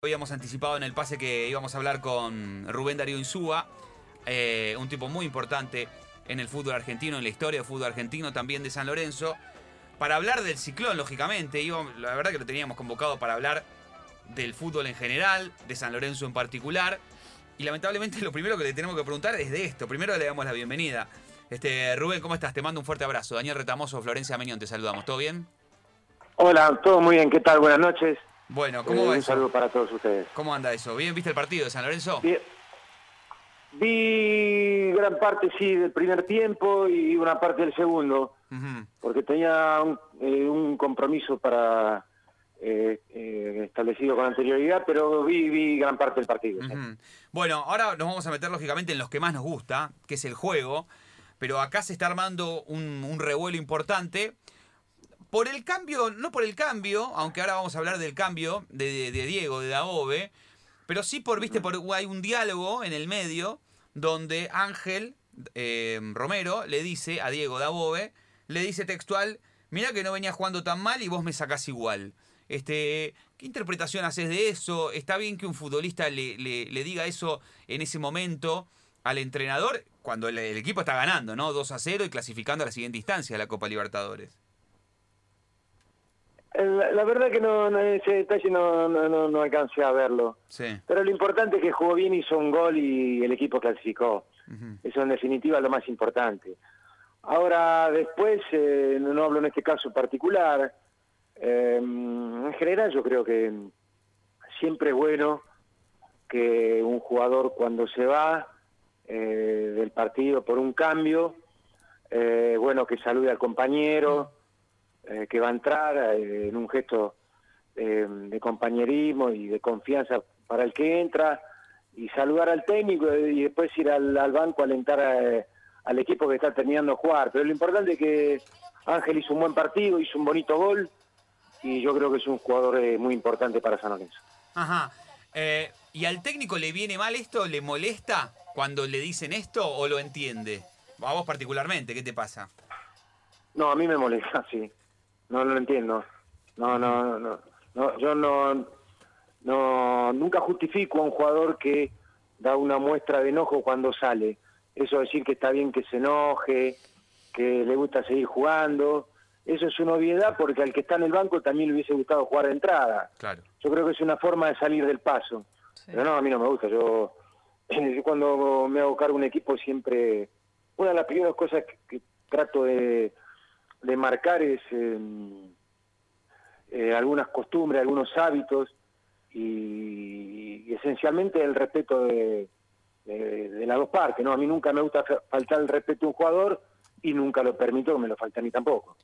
Habíamos anticipado en el pase que íbamos a hablar con Rubén Darío Insúa, eh, un tipo muy importante en el fútbol argentino, en la historia del fútbol argentino, también de San Lorenzo, para hablar del ciclón, lógicamente. La verdad que lo teníamos convocado para hablar del fútbol en general, de San Lorenzo en particular. Y lamentablemente lo primero que le tenemos que preguntar es de esto. Primero le damos la bienvenida. Este, Rubén, ¿cómo estás? Te mando un fuerte abrazo. Daniel Retamoso, Florencia Meñón, te saludamos. ¿Todo bien? Hola, todo muy bien, ¿qué tal? Buenas noches. Bueno, ¿cómo Eh, va un eso? saludo para todos ustedes. ¿Cómo anda eso? ¿Bien viste el partido de San Lorenzo? Bien. Vi gran parte, sí, del primer tiempo y una parte del segundo, porque tenía un, eh, un compromiso para eh, eh, establecido con anterioridad, pero vi, vi gran parte del partido. Bueno, ahora nos vamos a meter lógicamente en los que más nos gusta, que es el juego, pero acá se está armando un, un revuelo importante. Por el cambio, no por el cambio, aunque ahora vamos a hablar del cambio de, Diego, de Daobe, pero sí por, viste, por, hay un diálogo en el medio donde Ángel eh, Romero le dice a Diego Dabove, le dice textual, mira que no venía jugando tan mal y vos me sacás igual. Este, ¿Qué interpretación haces de eso? ¿Está bien que un futbolista le, le- diga eso en ese momento al entrenador cuando el, el equipo está ganando, ¿no? 2 a 0 y clasificando a la siguiente instancia de la Copa Libertadores. La, la verdad que no, no, ese detalle no, no, no, no alcancé a verlo. Sí. Pero lo importante es que jugó bien, hizo un gol y el equipo clasificó. Eso en definitiva es lo más importante. Ahora, después, eh, no no hablo en este caso particular, eh, en general yo creo que siempre es bueno que un jugador cuando se va eh, del partido por un cambio, eh, bueno que salude al compañero, eh, que va a entrar eh, en un gesto eh, de compañerismo y de confianza para el que entra, y saludar al técnico y después ir al, al banco a alentar a- al equipo que está terminando de jugar. Pero lo importante es que Ángel hizo un buen partido, hizo un bonito gol y yo creo que es un jugador eh, muy importante para San Lorenzo. Ajá. Eh, ¿Y al técnico le viene mal esto? ¿Le molesta cuando le dicen esto o lo entiende? A vos particularmente, ¿qué te pasa? No, a mí me molesta, sí. No, no lo entiendo. No, no, no, no. no yo no, no, nunca justifico a un jugador que da una muestra de enojo cuando sale. Eso decir que está bien que se enoje, que le gusta seguir jugando. Eso es una obviedad porque al que está en el banco también le hubiese gustado jugar de entrada. Claro. Yo creo que es una forma de salir del paso. Pero no, a mí no me gusta. Yo, yo cuando me hago cargo de un equipo siempre... Una de las primeras cosas que, que trato de, de marcar es eh, eh, algunas costumbres, algunos hábitos y, esencialmente el respeto de, de- las dos partes. ¿no? A mí nunca me gusta fa- faltar el respeto a un jugador y nunca lo permito que me lo falte a mí tampoco.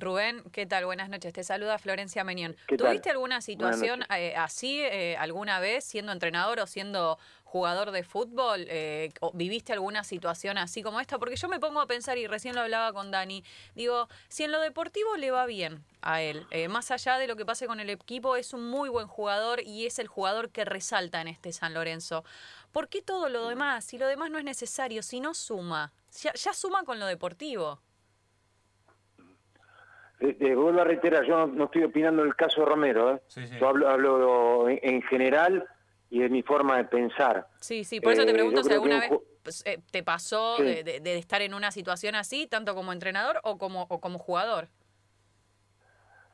Rubén, ¿qué tal? Buenas noches. Te saluda Florencia Meñón. ¿Qué tal? ¿Tuviste alguna situación eh, así eh, alguna vez siendo entrenador o siendo jugador de fútbol? Eh, o ¿Viviste alguna situación así como esta? Porque yo me pongo a pensar, y recién lo hablaba con Dani, digo, si en lo deportivo le va bien a él, eh, más allá de lo que pase con el equipo, es un muy buen jugador y es el jugador que resalta en este San Lorenzo. ¿Por qué todo lo demás? Si lo demás no es necesario, si no suma, ya, ya suma con lo deportivo. Eh, eh, vuelvo a reiterar, yo no, no estoy opinando del caso de Romero, ¿eh? Sí, sí. yo hablo, hablo en, en general y de mi forma de pensar. Sí, sí, por eso te Eh, pregunto si alguna un vez pues, eh, te pasó Sí. de, de- de estar en una situación así, tanto como entrenador o como, o como jugador.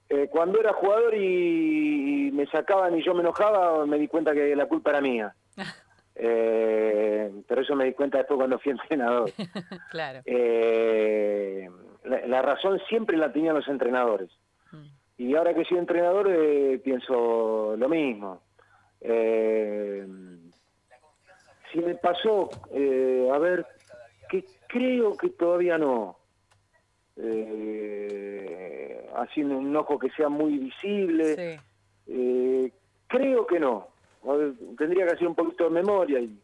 Eh, cuando era jugador y, y me sacaban y yo me enojaba, me di cuenta que la culpa era mía. Eh, pero eso me di cuenta después cuando fui entrenador. claro. Eh, la, la razón siempre la tenían los entrenadores. Mm. Y ahora que soy entrenador eh, pienso lo mismo. Eh, si me pasó, eh, a ver, que creo que todavía no. Eh, así un enojo que sea muy visible. Sí. Eh, creo que no. Tendría que hacer un poquito de memoria y,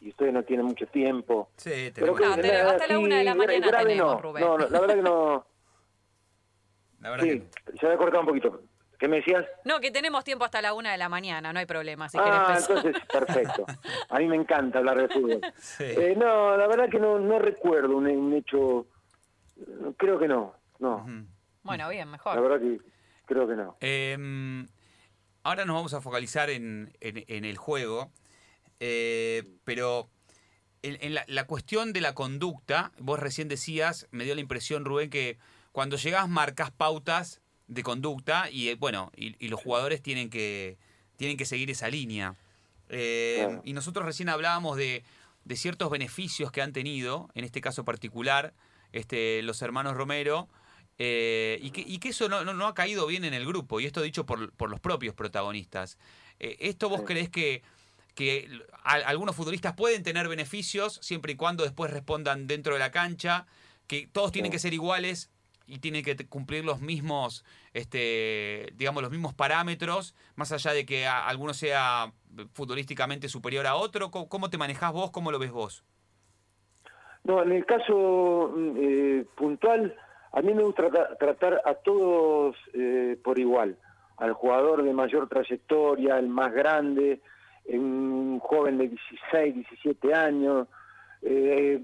y ustedes no tienen mucho tiempo. Sí, Pero tenemos- No, que- tenemos- hasta la una de la mañana grave tenemos, no. Rubén. No, no, la verdad que no. la verdad Sí, que- se había cortado un poquito. ¿Qué me decías? No, que tenemos tiempo hasta la una de la mañana, no hay problema. Si ah, entonces, perfecto. A mí me encanta hablar de fútbol. Sí. Eh, no, la verdad que no, no recuerdo un, un hecho. Creo que no, no. Bueno, bien, La mejor. verdad que creo que no. Eh, ahora nos vamos a focalizar en, en, el juego, eh, pero en, la, la, cuestión de la conducta, vos recién decías, me dio la impresión, Rubén, que cuando llegás marcas pautas de conducta y bueno, y, los jugadores tienen que, tienen que seguir esa línea. Eh, y nosotros recién hablábamos de, de, ciertos beneficios que han tenido, en este caso particular, este, los hermanos Romero, eh, y, que, y, que, eso no, no, ha caído bien en el grupo, y esto dicho por, por los propios protagonistas. Eh, ¿Esto vos crees que, que algunos futbolistas pueden tener beneficios siempre y cuando después respondan dentro de la cancha? Que todos tienen que ser iguales y tiene que cumplir los mismos, este, digamos, los mismos parámetros, más allá de que alguno sea futbolísticamente superior a otro. ¿Cómo, te manejás vos? ¿Cómo lo ves vos? No, en el caso mm, eh, puntual, a mí me gusta tratar a todos eh, por igual. Al jugador de mayor trayectoria, el más grande, un joven de 16, 17 años. Eh,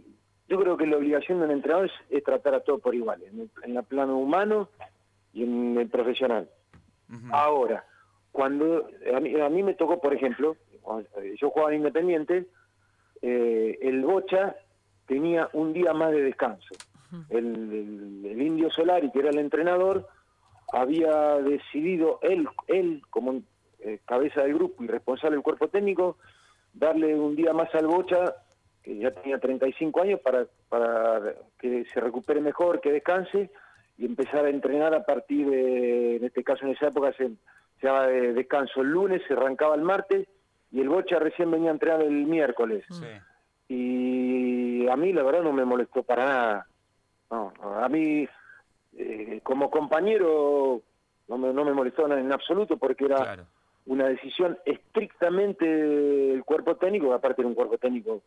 yo creo que la obligación de un entrenador es, tratar a todos por igual, en el, plano humano y en el profesional. Ahora, cuando a mí, me tocó, por ejemplo, yo jugaba en Independiente, eh, el Bocha tenía un día más de descanso. El, Indio Solari, que era el entrenador, había decidido él, él como eh, cabeza del grupo y responsable del cuerpo técnico, darle un día más al Bocha que ya tenía 35 años, para, para que se recupere mejor, que descanse y empezar a entrenar a partir de, en este caso en esa época se, se daba de descanso el lunes, se arrancaba el martes y el Bocha recién venía a entrenar el miércoles. Y a mí la verdad no me molestó para nada. No, a mí eh, como compañero no me, no me molestó en absoluto porque era una decisión estrictamente del cuerpo técnico, aparte era un cuerpo técnico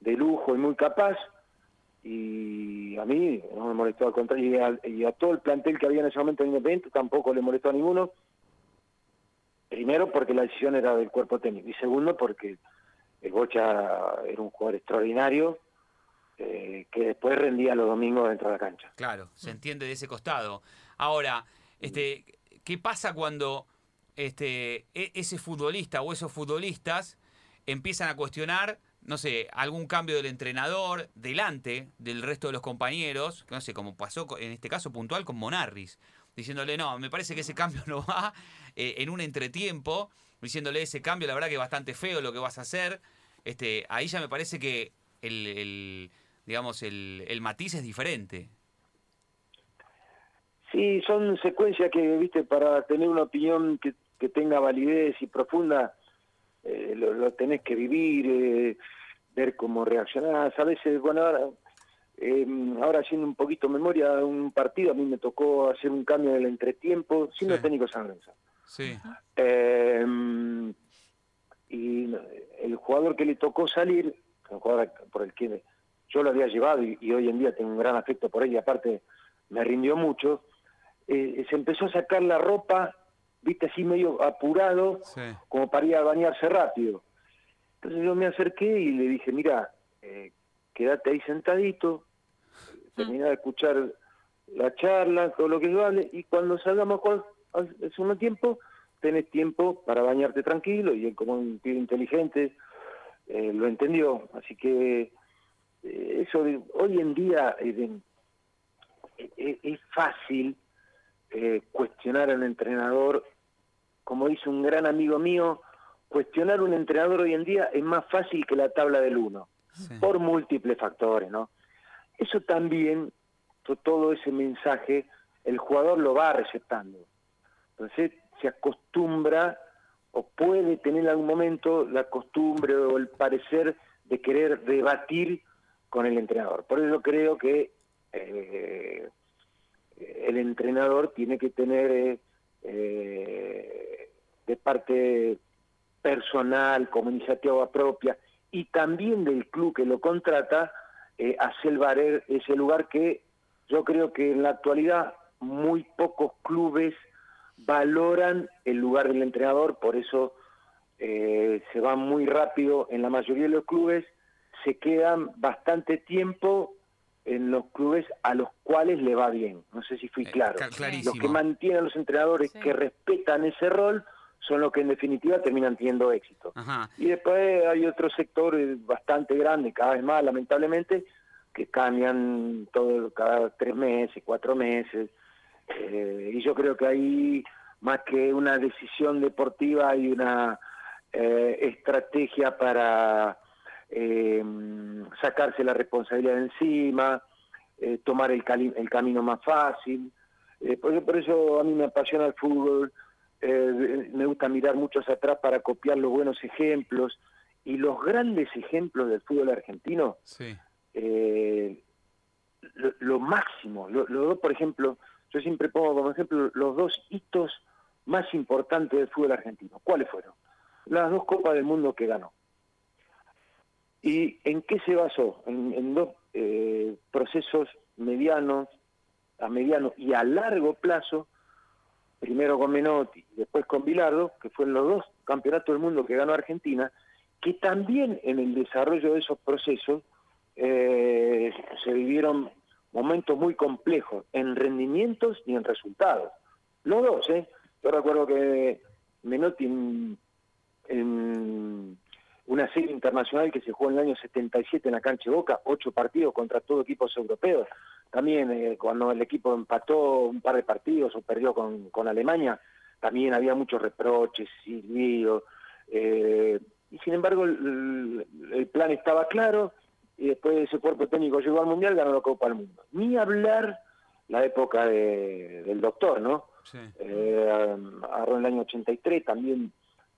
de lujo y muy capaz, y a mí no me molestó al contrario, y a, todo el plantel que había en ese momento en Independiente tampoco le molestó a ninguno. Primero porque la decisión era del cuerpo técnico, y segundo porque el Bocha era un jugador extraordinario, eh, que después rendía los domingos dentro de la cancha. Claro, se entiende de ese costado. Ahora, este, ¿qué pasa cuando este, e, ese futbolista o esos futbolistas empiezan a cuestionar no sé, algún cambio del entrenador delante del resto de los compañeros, no sé, como pasó en este caso puntual con Monarris, diciéndole, no, me parece que ese cambio no va eh, en un entretiempo, diciéndole ese cambio, la verdad que es bastante feo lo que vas a hacer. Este, ahí ya me parece que el, digamos, el, el matiz es diferente. Sí, son secuencias que, viste, para tener una opinión que, que tenga validez y profunda, eh, lo, tenés que vivir, eh, ver cómo reaccionás. A veces, bueno, ahora, eh, ahora haciendo un poquito memoria, un partido a mí me tocó hacer un cambio en el entretiempo, siendo técnico San Lorenzo. Sí. y el jugador que le tocó salir, el jugador por el que yo lo había llevado y, hoy en día tengo un gran afecto por él y aparte me rindió mucho, se empezó a sacar la ropa viste, así medio apurado, como para ir a bañarse rápido. Entonces yo me acerqué y le dije, mira, eh, quédate ahí sentadito, termina de escuchar la charla, todo lo que vale, y cuando salgamos con el segundo tiempo, tenés tiempo para bañarte tranquilo, y él como un tío inteligente eh, lo entendió. Así que eh, eso hoy en día es fácil cuestionar al entrenador como dice un gran amigo mío, cuestionar un entrenador hoy en día es más fácil que la tabla del uno, por múltiples factores, ¿no? Eso también, todo ese mensaje, el jugador lo va receptando. Entonces se acostumbra o puede tener en algún momento la costumbre o el parecer de querer debatir con el entrenador. Por eso creo que eh, el entrenador tiene que tener eh, de parte personal, como iniciativa propia, y también del club que lo contrata, eh, hacer valer ese lugar que yo creo que en la actualidad muy pocos clubes valoran el lugar del entrenador, por eso eh, se va muy rápido en la mayoría de los clubes, se quedan bastante tiempo en los clubes a los cuales le va bien. No sé si fui eh, claro. los que mantienen a los entrenadores que respetan ese rol son los que en definitiva terminan teniendo éxito. Y después hay otro sector bastante grande, cada vez más lamentablemente, que cambian todo cada tres meses, cuatro meses. Eh, y yo creo que ahí, más que una decisión deportiva, hay una eh, estrategia para eh, sacarse la responsabilidad de encima, tomar el, el, camino más fácil. por, por eso a mí me apasiona el fútbol, me gusta mirar mucho hacia atrás para copiar los buenos ejemplos. Y los grandes ejemplos del fútbol argentino sí eh, lo, máximo. Los dos, por ejemplo, yo siempre pongo como ejemplo los dos hitos más importantes del fútbol argentino. ¿Cuáles fueron? Las dos Copas del Mundo que ganó. ¿Y en qué se basó? En, dos eh, procesos medianos, a mediano y a largo plazo, primero con Menotti y después con Bilardo, que fueron los dos campeonatos del mundo que ganó Argentina, que también en el desarrollo de esos procesos eh, se vivieron momentos muy complejos en rendimientos y en resultados. Los dos, ¿eh? Yo recuerdo que Menotti en, una serie internacional que se jugó en el año 77 en la cancha de Boca, ocho partidos contra todos equipos europeos. También eh, cuando el equipo empató un par de partidos o perdió con, con Alemania, también había muchos reproches, silbidos. Eh, y sin embargo el plan estaba claro y después ese cuerpo técnico llegó al Mundial, ganó la Copa del Mundo. Ni hablar la época del doctor, ¿no? Sí. Eh, agarró en el año 83, también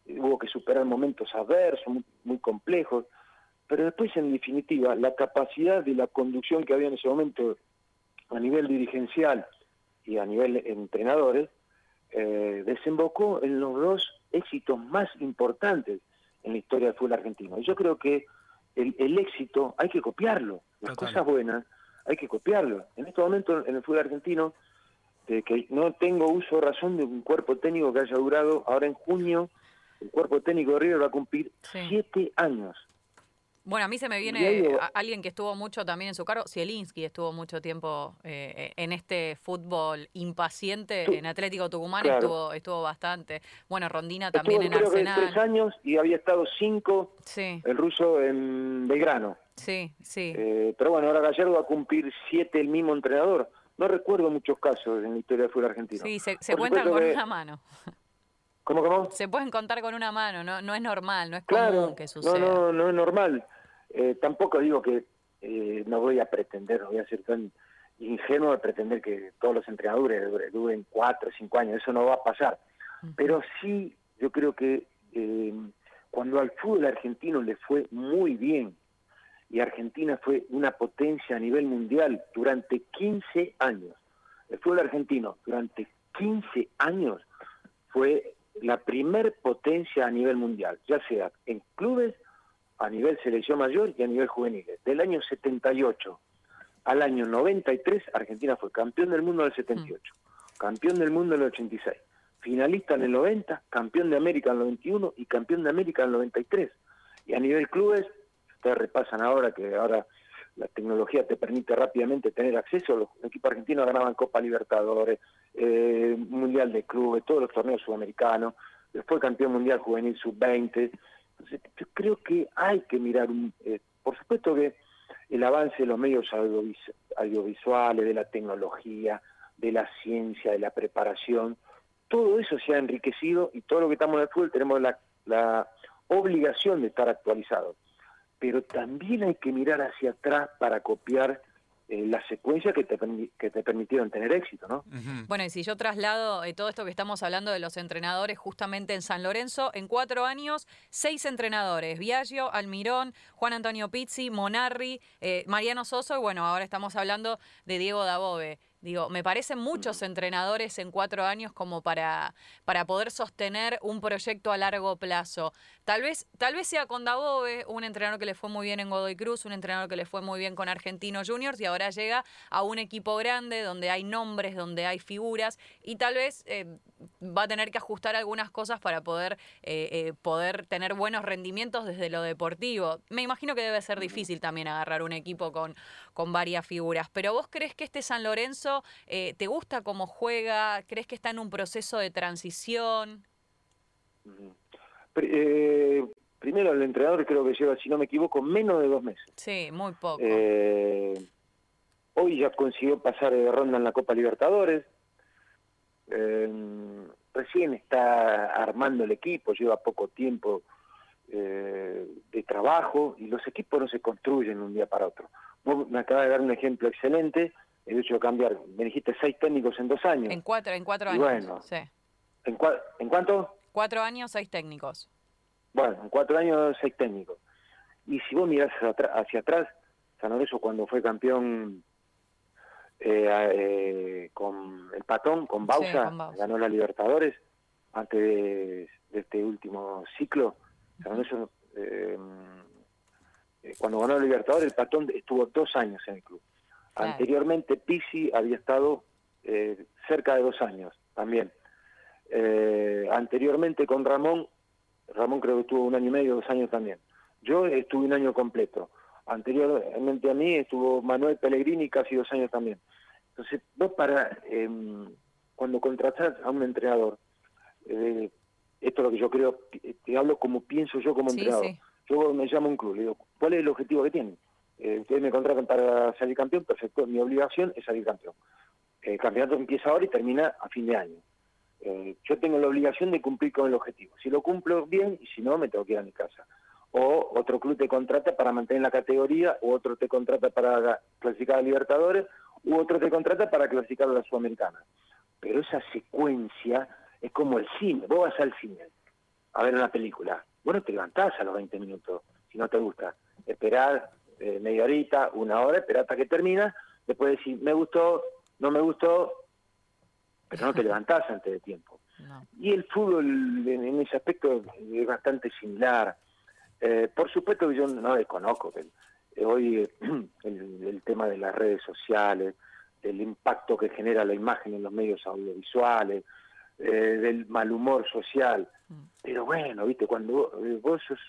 hubo que superar momentos adversos, muy, complejos, pero después, en definitiva, la capacidad de la conducción que había en ese momento a nivel dirigencial y a nivel entrenadores, eh, desembocó en los dos éxitos más importantes en la historia del fútbol argentino. Y yo creo que el, éxito hay que copiarlo, las cosas buenas hay que copiarlo. En este momento en el fútbol argentino, de que no tengo uso razón de un cuerpo técnico que haya durado, ahora en junio, el cuerpo técnico de River va a cumplir siete años. Bueno, a mí se me viene alguien que estuvo mucho también en su cargo, Zielinski estuvo mucho tiempo eh, en este fútbol impaciente, en Atlético Tucumán estuvo estuvo bastante. Bueno, Rondina también en creo Arsenal. Que tres años y había estado cinco el ruso en Belgrano. Sí, sí. Eh, pero bueno, ahora Gallardo va a cumplir siete el mismo entrenador. No recuerdo muchos casos en la historia del fútbol argentino. Sí, se, cuentan con una mano. ¿Cómo, cómo? Se pueden contar con una mano, no, no es normal, no es común que suceda. No, no, no es normal. Eh, tampoco digo que eh, no voy a pretender, no voy a ser tan ingenuo de pretender que todos los entrenadores duren cuatro o cinco años, eso no va a pasar. Pero sí, yo creo que eh, cuando al fútbol argentino le fue muy bien y Argentina fue una potencia a nivel mundial durante 15 años, el fútbol argentino durante 15 años fue la primer potencia a nivel mundial, ya sea en clubes a nivel selección mayor y a nivel juvenil. Del año 78 al año 93, Argentina fue campeón del mundo en el 78, campeón del mundo en el 86, finalista en el 90, campeón de América en el 91 y campeón de América en el 93. Y a nivel clubes, ustedes repasan ahora que ahora la tecnología te permite rápidamente tener acceso, los equipos argentinos ganaban Copa Libertadores, eh, Mundial de Clubes, todos los torneos sudamericanos, después campeón mundial juvenil sub-20, yo creo que hay que mirar, eh, por supuesto que el avance de los medios audiovisuales, de la tecnología, de la ciencia, de la preparación, todo eso se ha enriquecido y todo lo que estamos en el fútbol tenemos la, la obligación de estar actualizados. Pero también hay que mirar hacia atrás para copiar eh, la secuencia que te, que te permitieron tener éxito, ¿no? Bueno, y si yo traslado eh, todo esto que estamos hablando de los entrenadores justamente en San Lorenzo, en cuatro años, seis entrenadores, Viaggio, Almirón, Juan Antonio Pizzi, Monarri, eh, Mariano Soso, y bueno, ahora estamos hablando de Diego Dabove. Digo, me parecen muchos entrenadores en cuatro años como para, para poder sostener un proyecto a largo plazo. Tal vez, tal vez sea con Dabove, un entrenador que le fue muy bien en Godoy Cruz, un entrenador que le fue muy bien con Argentino Juniors y ahora llega a un equipo grande donde hay nombres, donde hay figuras y tal vez eh, va a tener que ajustar algunas cosas para poder, eh, eh, poder tener buenos rendimientos desde lo deportivo. Me imagino que debe ser difícil también agarrar un equipo con, con varias figuras, pero vos crees que este San Lorenzo te gusta cómo juega, crees que está en un proceso de transición? Eh, primero, el entrenador creo que lleva, si no me equivoco, menos de dos meses. Sí, muy poco. Eh, hoy ya consiguió pasar de ronda en la Copa Libertadores. Eh, recién está armando el equipo, lleva poco tiempo eh, de trabajo y los equipos no se construyen de un día para otro. Vos me acabas de dar un ejemplo excelente, el hecho de cambiar, me dijiste seis técnicos en dos años. en cuatro, en cuatro y años. bueno. Sí. ¿En, cua- ¿En cuánto? Cuatro años, seis técnicos. Bueno, en cuatro años seis técnicos. Y si vos mirás hacia, atrás, San Lorenzo cuando fue campeón eh, eh, con el Patón, con Bausa, con Bausa. ganó la Libertadores antes de, de este último ciclo. San Lorenzo, eh, eh, cuando ganó la Libertadores, el Patón estuvo dos años en el club. Claro. Anteriormente, Pisi había estado eh, cerca de dos años también. Eh, anteriormente con Ramón, Ramón creo que estuvo un año y medio, dos años también. Yo estuve un año completo. Anteriormente a mí estuvo Manuel Pellegrini casi dos años también. Entonces, vos para, eh, cuando contratás a un entrenador, eh, esto es lo que yo creo, te hablo como pienso yo como Sí, entrenador. sí. Yo me llamo a un club, le digo, ¿cuál es el objetivo que tienen? Eh, ustedes me contratan para salir campeón, perfecto, mi obligación es salir campeón. El campeonato empieza ahora y termina a fin de año. Eh, yo tengo la obligación de cumplir con el objetivo. Si lo cumplo bien y si no, me tengo que ir a mi casa. O otro club te contrata para mantener la categoría, o otro te contrata para clasificar a Libertadores, u otro te contrata para clasificar a la Sudamericana. Pero esa secuencia es como el cine. Vos vas al cine a ver una película. Vos no te levantás a los 20 minutos si no te gusta. Esperar eh, media horita, una hora, esperar hasta que termina, después decir, me gustó, no me gustó, pero no te levantás antes de tiempo. No. Y el fútbol en, en ese aspecto es bastante similar. Eh, por supuesto que yo no desconozco que eh, hoy eh, el, el tema de las redes sociales, del impacto que genera la imagen en los medios audiovisuales, eh, del mal humor social. Mm. Pero bueno, viste, cuando vos, eh, vos sos,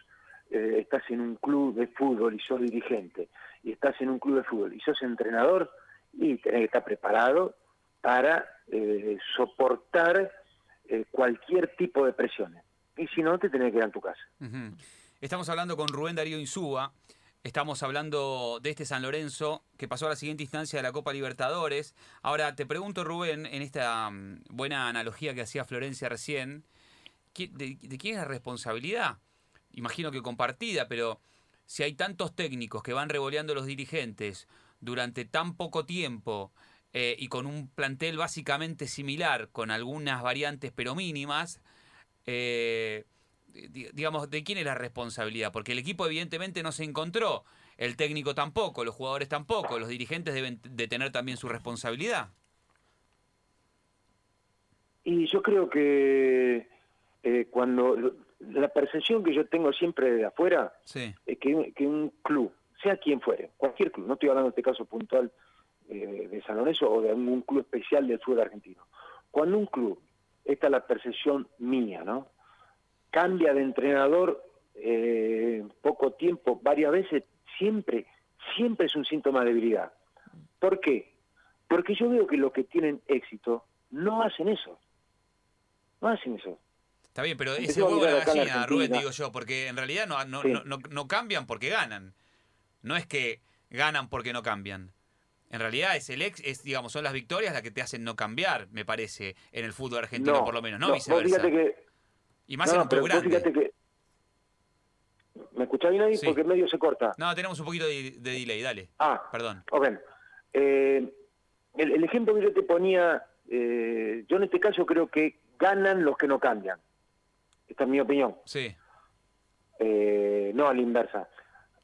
eh, estás en un club de fútbol y sos dirigente, y estás en un club de fútbol y sos entrenador, y tenés que estar preparado para eh, soportar eh, cualquier tipo de presiones. Y si no, te tenés que ir a tu casa. Estamos hablando con Rubén Darío Insúa. Estamos hablando de este San Lorenzo que pasó a la siguiente instancia de la Copa Libertadores. Ahora te pregunto, Rubén, en esta mm, buena analogía que hacía Florencia recién, ¿qui- ¿de, quién es la responsabilidad? Imagino que compartida, pero si hay tantos técnicos que van revoleando los dirigentes durante tan poco tiempo eh, y con un plantel básicamente similar, con algunas variantes pero mínimas, eh, digamos, ¿de quién es la responsabilidad? Porque el equipo evidentemente no se encontró, el técnico tampoco, los jugadores tampoco, los dirigentes deben de tener también su responsabilidad. Y yo creo que eh, cuando la percepción que yo tengo siempre de afuera Sí. es que, que un club, sea quien fuere, cualquier club, no estoy hablando en este caso puntual eh, de San Lorenzo o de algún club especial del fútbol argentino, cuando un club, esta es la percepción mía, ¿no? Cambia de entrenador eh, poco tiempo, varias veces, siempre, siempre es un síntoma de debilidad. ¿Por qué? Porque yo veo que los que tienen éxito no hacen eso. No hacen eso. Está bien, pero ese huevo de la gallina, Rubén, digo yo, porque en realidad no, no, Sí. no, no- cambian porque ganan. No es que ganan porque no cambian. En realidad es el ex, es, digamos, son las victorias las que te hacen no cambiar, me parece, en el fútbol argentino por lo menos, no, viceversa. fíjate que, y más no, en un club vos grande. fíjate que... ¿Me escuchás bien ahí? Sí. Porque medio se corta. No, tenemos un poquito de, de delay, dale. Ah, Perdón. ok. Eh, el, el ejemplo que yo te ponía, eh, yo en este caso creo que ganan los que no cambian. Esta es mi opinión. Sí. Eh, no a la inversa.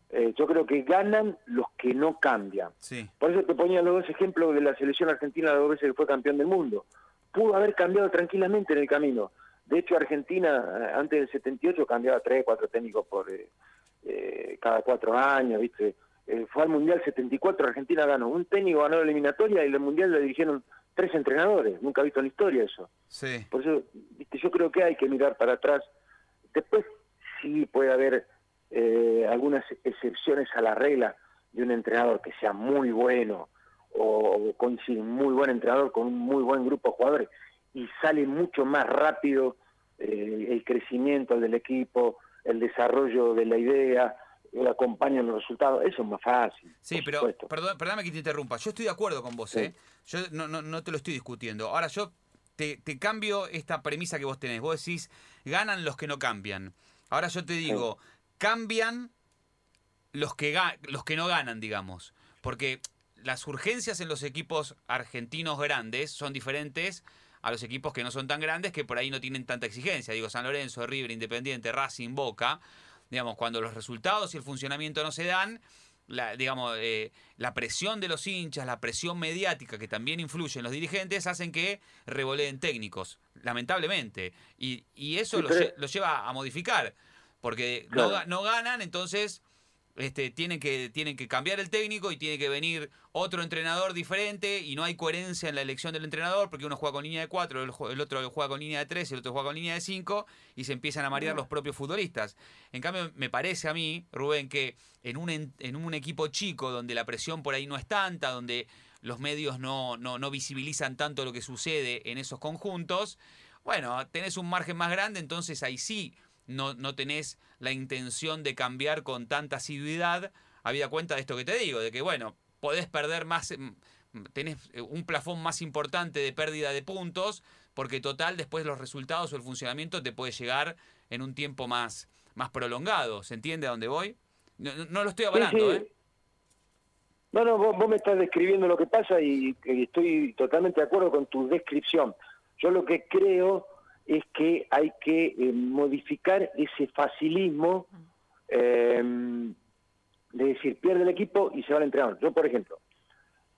Eh, yo creo que ganan los que no cambian. Sí. Por eso te ponía los dos ejemplos de la selección argentina las dos veces que fue campeón del mundo. Pudo haber cambiado tranquilamente en el camino. De hecho, Argentina, eh, antes del 78, cambiaba tres, cuatro técnicos por eh, eh, cada cuatro años, ¿viste? Eh, fue al Mundial 74, Argentina ganó. Un técnico ganó la eliminatoria y el Mundial le dirigieron tres entrenadores. Nunca he visto en la historia eso. Sí. Por eso, viste, yo creo que hay que mirar para atrás. Después sí puede haber eh, algunas excepciones a la regla de un entrenador que sea muy bueno o coincide un muy buen entrenador con un muy buen grupo de jugadores y sale mucho más rápido eh, el crecimiento del equipo, el desarrollo de la idea, el acompañan los resultados, eso es más fácil. Sí, pero perdón, perdóname que te interrumpa. Yo estoy de acuerdo con vos, ¿eh? Yo no, no, no te lo estoy discutiendo. Ahora yo te, te, cambio esta premisa que vos tenés. Vos decís, ganan los que no cambian. Ahora yo te digo, cambian los que, los que no ganan, digamos. Porque las urgencias en los equipos argentinos grandes son diferentes a los equipos que no son tan grandes que por ahí no tienen tanta exigencia. Digo, San Lorenzo, River, Independiente, Racing, Boca. Digamos, cuando los resultados y el funcionamiento no se dan, la, digamos, eh, la presión de los hinchas, la presión mediática que también influye en los dirigentes, hacen que revoleen técnicos, lamentablemente. Y, y eso los, lleva a modificar, porque no, no ganan, entonces este, tienen, que, tienen que cambiar el técnico y tiene que venir otro entrenador diferente y no hay coherencia en la elección del entrenador porque uno juega con línea de 4, el, otro juega con línea de 3 y el otro juega con línea de 5 y se empiezan a marear los propios futbolistas. En cambio, me parece a mí, Rubén, que en un, en un equipo chico donde la presión por ahí no es tanta, donde los medios no, no, no visibilizan tanto lo que sucede en esos conjuntos, bueno, tenés un margen más grande, entonces ahí sí no, no tenés la intención de cambiar con tanta asiduidad, habida cuenta de esto que te digo, de que, bueno, podés perder más, mm, tenés eh, un plafón más importante de pérdida de puntos, porque total después los resultados o el funcionamiento te puede llegar en un tiempo más, más prolongado. ¿Se entiende a dónde voy? No, lo estoy hablando, ¿eh? No, no, vos, me estás describiendo lo que pasa y, y, estoy totalmente de acuerdo con tu descripción. Yo lo que creo es que hay que eh, modificar ese facilismo eh, de decir, pierde el equipo y se va al entrenador. Yo, por ejemplo,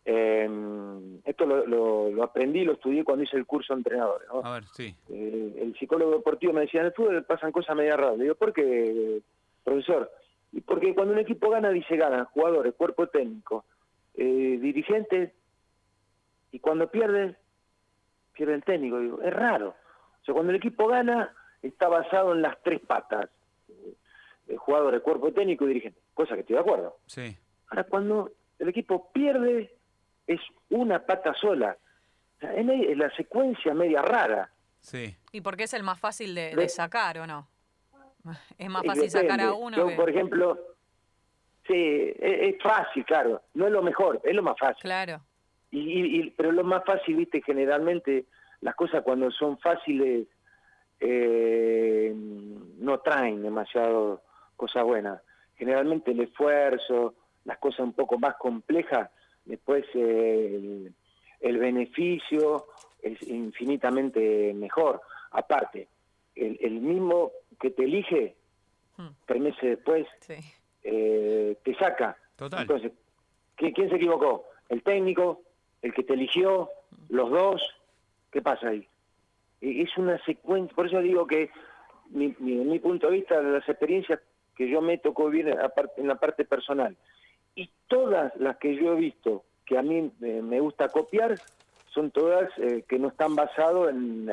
eh, esto lo, aprendí, lo estudié cuando hice el curso de entrenadores. A ver, sí. el psicólogo deportivo me decía, en el fútbol pasan cosas media raras. Le digo, ¿por qué, profesor? Y porque cuando un equipo gana, dice gana, jugadores, cuerpo técnico, dirigentes, y cuando pierde, pierde el técnico. Digo, es raro. O sea, cuando el equipo gana, está basado en las tres patas. El jugador, el cuerpo técnico y dirigente. Cosa que estoy de acuerdo. Sí. Ahora, cuando el equipo pierde, es una pata sola. O sea, es la secuencia media rara. Sí. ¿Y por qué es el más fácil de, sacar o no? Es más fácil sacar a uno. Yo, por ejemplo, sí, es, fácil, claro. No es lo mejor, es lo más fácil. Claro. Y, y, pero lo más fácil, viste, generalmente las cosas cuando son fáciles eh, no traen demasiado cosas buenas. Generalmente el esfuerzo, las cosas un poco más complejas, después eh, el, beneficio es infinitamente mejor. Aparte, el, mismo que te elige, hmm. tres meses después, eh, te saca. Entonces, ¿quién se equivocó? ¿El técnico? ¿El que te eligió? ¿Los dos? ¿Qué pasa ahí? E, es una secuencia, por eso digo que mi, punto de vista de las experiencias que yo me tocó vivir en la parte personal y todas las que yo he visto que a mí me gusta copiar son todas eh, que no están basadas en,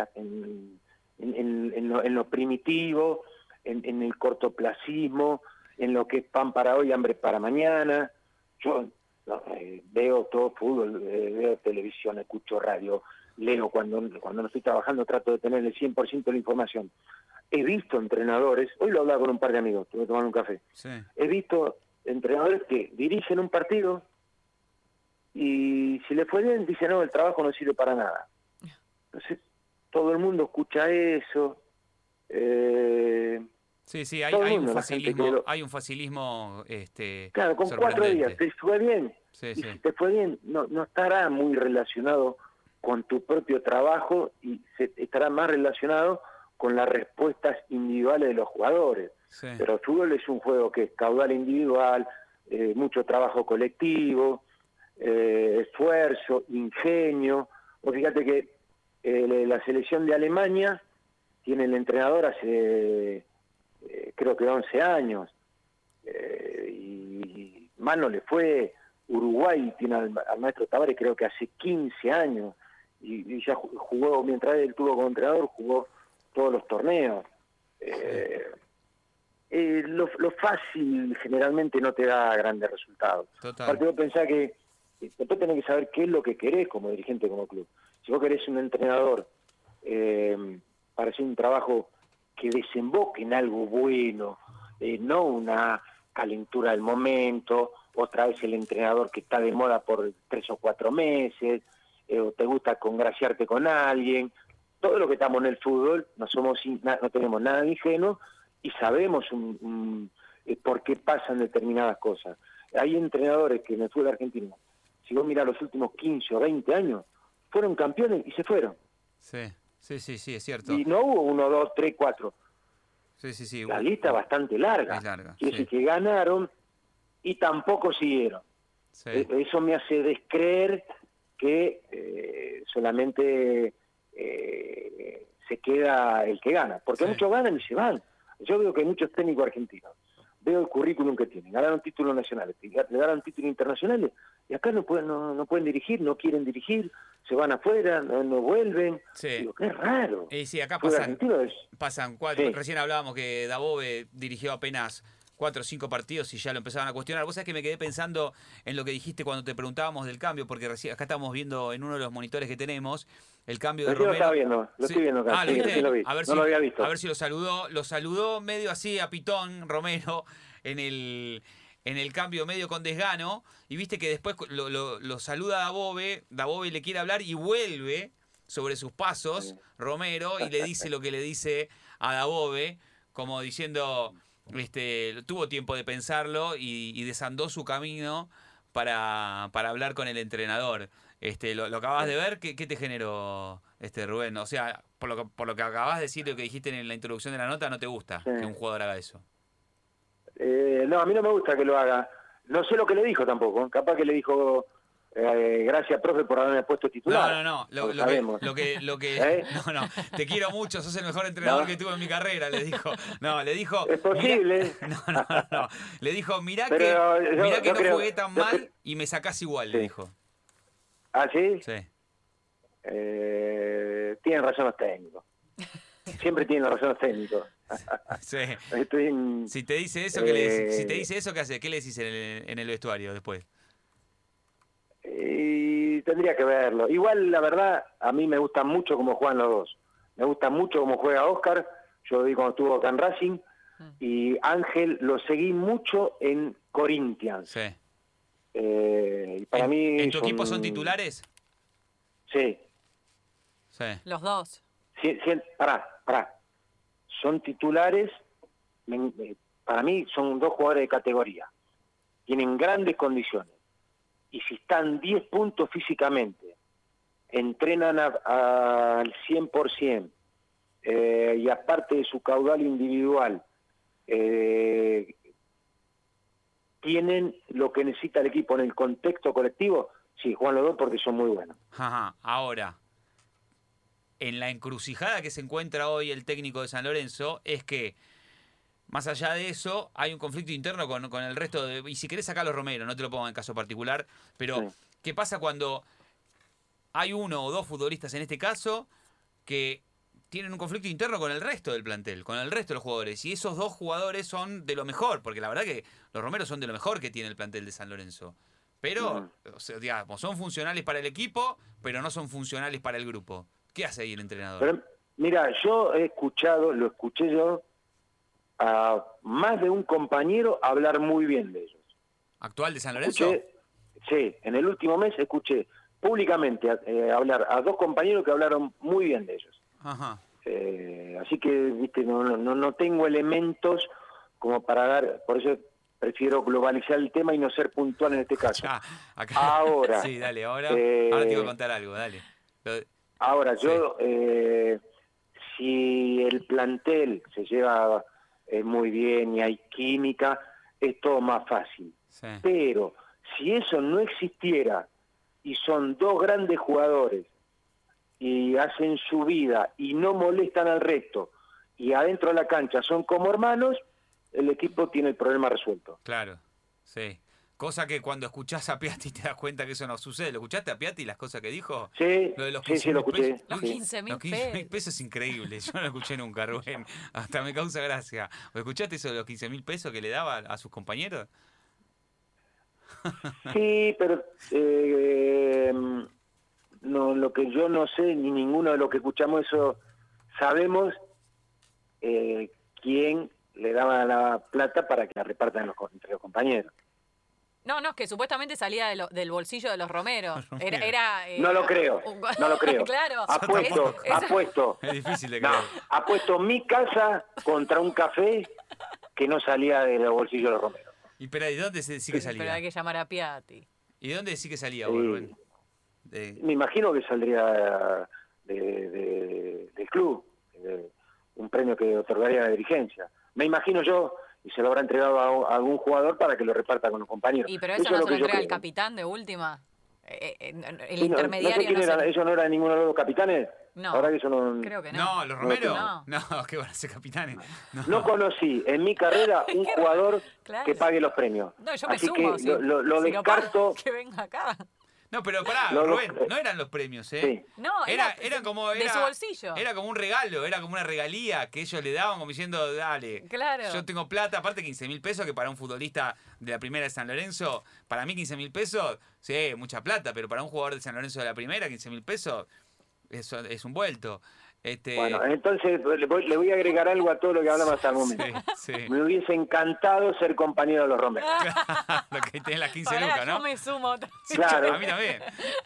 en, lo, primitivo, en, el cortoplacismo, en lo que es pan para hoy, hambre para mañana. Yo eh, veo todo fútbol, eh, veo televisión, escucho radio, leo cuando, cuando no estoy trabajando, trato de tener el 100% de la información. He visto entrenadores, hoy lo hablaba con un par de amigos, tuve que tomar un café. He visto entrenadores que dirigen un partido y si le fue bien, dicen, no, el trabajo no sirve para nada. Entonces, todo el mundo escucha eso. Eh, sí, sí, hay, hay un facilismo, hay un facilismo este, Claro, con cuatro días, ¿te fue bien? Sí, sí. si te fue bien, no, no estará muy relacionado con tu propio trabajo y se, estará más relacionado con las respuestas individuales de los jugadores. Pero el fútbol es un juego que es caudal individual, eh, mucho trabajo colectivo, eh, esfuerzo, ingenio. O fíjate que eh, la selección de Alemania tiene el entrenador hace creo que 11 años y mano le fue. Uruguay tiene al, al maestro Tavares creo que hace 15 años y, ya jugó, mientras él tuvo como entrenador, jugó todos los torneos. Eh, eh, lo, fácil generalmente no te da grandes resultados. Aparte vos pensás que después tenés que saber qué es lo que querés como dirigente, como club. Si vos querés un entrenador eh, para hacer un trabajo que desemboque en algo bueno, eh, no una calentura del momento, otra vez el entrenador que está de moda por tres o cuatro meses, eh, o te gusta congraciarte con alguien. Todo lo que estamos en el fútbol, no somos no tenemos nada de ingenuo y sabemos un- un, eh, por qué pasan determinadas cosas. Hay entrenadores que en el fútbol argentino, si vos mirás los últimos 15 o 20 años, fueron campeones y se fueron. Sí, sí, sí, sí, es cierto. Y no hubo uno, dos, tres, cuatro. Sí, sí, sí. La lista bastante larga. Es larga, Quiere sí. decir que ganaron y tampoco siguieron. Sí. Eh, Eso me hace descreer que eh, solamente eh, se queda el que gana, porque Sí. muchos ganan y se van. Yo veo que hay muchos técnicos argentinos, veo el currículum que tienen, ganaron títulos nacionales, le ganaron títulos internacionales, y acá no pueden, no, no pueden dirigir, no quieren dirigir, se van afuera, no, no vuelven. Sí. Digo, qué raro. Y sí, acá pasan, pasan cuatro. Sí. Recién hablábamos que Dabove dirigió apenas cuatro o cinco partidos y ya lo empezaban a cuestionar. Vos sabés que me quedé pensando en lo que dijiste cuando te preguntábamos del cambio, porque recién, acá estamos viendo en uno de los monitores que tenemos el cambio de lo Romero. estaba viendo, lo Sí. estoy viendo acá, Ah, ¿lo sí, viste? recién lo vi. A ver No si, lo había visto. A ver si lo saludó. Lo saludó medio así a pitón Romero en el, en el cambio medio con desgano. Y viste que después lo, lo- lo saluda a Dabove le quiere hablar y vuelve sobre sus pasos. Romero y le dice lo que le dice a Dabove, como diciendo, este, tuvo tiempo de pensarlo y, y desandó su camino para, para hablar con el entrenador. Este, ¿lo, lo acabas de ver? ¿Qué, qué te generó, este Rubén? O sea, por lo, que, por lo que acabas de decir, lo que dijiste en la introducción de la nota, no te gusta Sí. que un jugador haga eso. Eh, no, a mí no me gusta que lo haga. No sé lo que le dijo tampoco. Capaz que le dijo, eh, gracias, profe, por haberme puesto titular. No, no, no. Lo, lo que, lo que, lo que- ¿Eh? no, no. Te quiero mucho, sos el mejor entrenador No. que tuve en mi carrera, le dijo. No, le dijo. Es posible. mirá- no, no, no. Le dijo, mirá Pero que, yo- mirá que no creo- jugué tan mal y me sacás igual, le dijo. ¿Ah, sí? Sí. Eh, tienen razón los técnicos. Siempre tienen razón los técnicos. sí. Estoy en- Si te dice eso, ¿qué le? Si te Eh, dice eso, ¿qué hace? ¿Qué le decís en el, en el vestuario después? Y tendría que verlo. Igual, la verdad, a mí me gusta mucho cómo juegan los dos. Me gusta mucho cómo juega Oscar. Yo lo vi cuando estuvo acá en Racing. Y Ángel lo seguí mucho en Corinthians. Sí. Eh, y para ¿En, mí. en tu equipo son titulares? Sí. Sí. Los dos. sí, sí, pará, pará. Son titulares. para mí son dos jugadores de categoría. Tienen grandes condiciones. Y si están 10 puntos físicamente, entrenan al 100%, eh, y aparte de su caudal individual, eh, tienen lo que necesita el equipo en el contexto colectivo, sí, juegan los porque son muy buenos. Ajá. Ahora, en la encrucijada que se encuentra hoy el técnico de San Lorenzo es que, más allá de eso, hay un conflicto interno con, con el resto de... Y si querés sacar a los Romero, no te lo pongo en caso particular, pero Sí. ¿qué pasa cuando hay uno o dos futbolistas en este caso que tienen un conflicto interno con el resto del plantel, con el resto de los jugadores? Y esos dos jugadores son de lo mejor, porque la verdad que los Romeros son de lo mejor que tiene el plantel de San Lorenzo. Pero, o sea, digamos, son funcionales para el equipo, pero no son funcionales para el grupo. ¿Qué hace ahí el entrenador? Pero, mira, yo he escuchado, lo escuché yo, a más de un compañero hablar muy bien de ellos. ¿Actual de San Lorenzo? Escuché, sí, en el último mes escuché públicamente eh, hablar a dos compañeros que hablaron muy bien de ellos. Ajá. Eh, así que, viste, no, no, no tengo elementos como para dar, por eso prefiero globalizar el tema y no ser puntual en este caso. Ya, acá- Ahora, Sí, dale, ahora, eh, ahora te iba a contar algo, dale. Lo- Ahora, yo, eh, si el plantel se lleva eh, muy bien y hay química, es todo más fácil. sí. Pero si eso no existiera y son dos grandes jugadores y hacen su vida y no molestan al resto y adentro de la cancha son como hermanos, el equipo tiene el problema resuelto. Claro, sí. Cosa que cuando escuchás a Piatti te das cuenta que eso no sucede. ¿Lo escuchaste a Piatti las cosas que dijo? Sí, Lo de los sí, sí, lo 15.000 escuché. pesos. Los sí. 15 mil Los 15 mil pesos. pesos es increíble. Yo no lo escuché nunca, Rubén. Hasta me causa gracia. ¿O escuchaste eso de los 15 mil pesos que le daba a sus compañeros? Sí, pero eh, no, lo que yo no sé, ni ninguno de los que escuchamos eso sabemos, eh, quién le daba la plata para que la repartan los, entre los compañeros. No, no, es que supuestamente salía de lo- del bolsillo de los Romeros. Era, era, eh, No lo creo, no lo creo. claro. Apuesto, es- es- apuesto. Es difícil de No, creer. apuesto mi casa contra un café que no salía de los bolsillos de los romeros. Y pero ¿y dónde se sí que Pero salía? hay que llamar a Piatti. ¿Y de dónde sí que salía, Sí. De- Me imagino que saldría de, de- del club, de un premio que otorgaría la dirigencia. Me imagino yo, y se lo habrá entregado a, a algún jugador para que lo reparta con los compañeros. Y pero eso, es no lo se lo entrega el capitán de última. Eh, eh, el Sí, no- intermediario. No sé quién no era, sé- ¿eso no era ninguno de los capitanes? No, verdad que eso no... Creo que no. No, los Romero. No. No, que van a ser capitanes. No. No conocí en mi carrera un jugador Claro. que pague los premios. No, yo me Así sumo. que si- lo, lo- si descarto. que venga acá. No, pero pará, No, Rubén, no eran los premios, ¿eh? Sí. No, Era, era, era como de era, su bolsillo. Era como un regalo, era como una regalía que ellos le daban como diciendo, dale. Claro. Yo tengo plata, aparte 15 mil pesos, que para un futbolista de la primera de San Lorenzo, para mí 15 mil pesos, sí, mucha plata, pero para un jugador de San Lorenzo de la primera, 15 mil pesos, eso es un vuelto. Este, Bueno, entonces le voy, le voy a agregar algo a todo lo que hablamos hasta el momento. sí, sí. Me hubiese encantado ser compañero de los Romeros. Lo que tenés las 15 Pará, lucas, yo ¿no? me sumo. Claro. A mí también.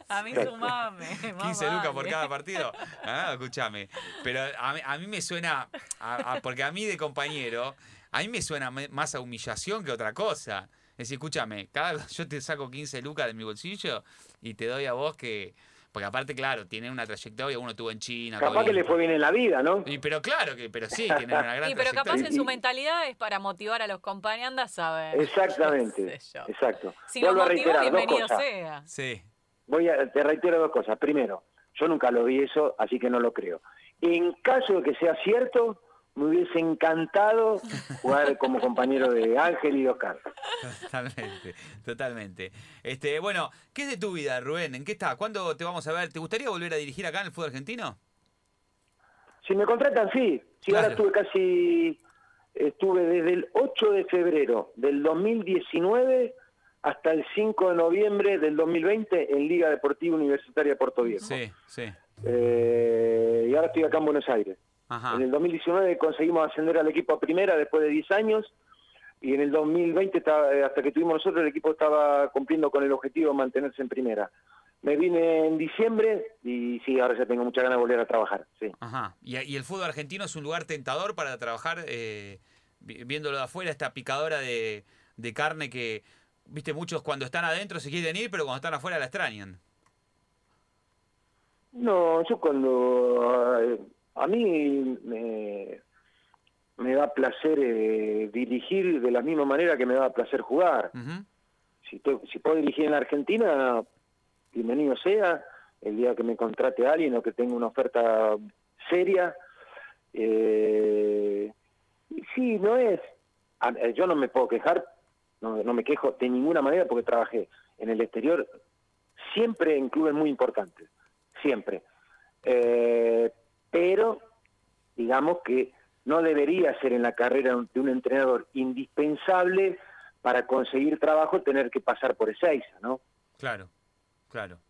A mí sumame. 15 lucas por cada partido. Ah, escúchame. Pero a mí, a mí me suena, a- a- porque a mí de compañero, a mí me suena más a humillación que otra cosa. Es decir, escúchame, cada, yo te saco 15 lucas de mi bolsillo y te doy a vos que... Porque aparte, claro, tienen una trayectoria, uno estuvo en China. Capaz que le fue bien en la vida, ¿no? Y, pero claro que, pero sí, tienen una gran Y pero capaz en su mentalidad es para motivar a los compañeros. Anda a saber. Exactamente. Exacto. Si Vuelvo a reiterar dos bienvenido cosas. sea. Sí. Voy a, te reitero dos cosas. Primero, yo nunca lo vi eso, así que no lo creo. En caso de que sea cierto, me hubiese encantado jugar como compañero de Ángel y Oscar. Totalmente, totalmente. Este, bueno, ¿qué es de tu vida, Rubén? ¿En qué está? ¿Cuándo te vamos a ver? ¿Te gustaría volver a dirigir acá en el fútbol argentino? Si me contratan, sí. Sí, Claro. ahora estuve casi, estuve desde el 8 de febrero del 2019 hasta el 5 de noviembre del 2020 en Liga Deportiva Universitaria Puerto Viejo. Sí, sí. Eh, y ahora estoy acá en Buenos Aires. Ajá. En el 2019 conseguimos ascender al equipo a primera después de 10 años y en el 2020, estaba- eh, hasta que tuvimos nosotros, el equipo estaba cumpliendo con el objetivo de mantenerse en primera. Me vine en diciembre y sí, ahora ya tengo muchas ganas de volver a trabajar. Sí. Ajá. ¿Y, y el fútbol argentino es un lugar tentador para trabajar, eh, vi- viéndolo de afuera, esta picadora de, de carne que, viste, muchos cuando están adentro se quieren ir, pero cuando están afuera la extrañan. No, yo cuando... a mí me, me da placer eh, dirigir de la misma manera que me da placer jugar. Si, te- si puedo dirigir en la Argentina, bienvenido sea. El día que me contrate alguien o que tenga una oferta seria. Eh, sí, no es. a- eh, Yo no me puedo quejar, no, no me quejo de ninguna manera porque trabajé en el exterior siempre en clubes muy importantes, siempre. Eh, pero, digamos que no debería ser en la carrera de un entrenador indispensable para conseguir trabajo tener que pasar por Ezeiza, ¿no? Claro, claro.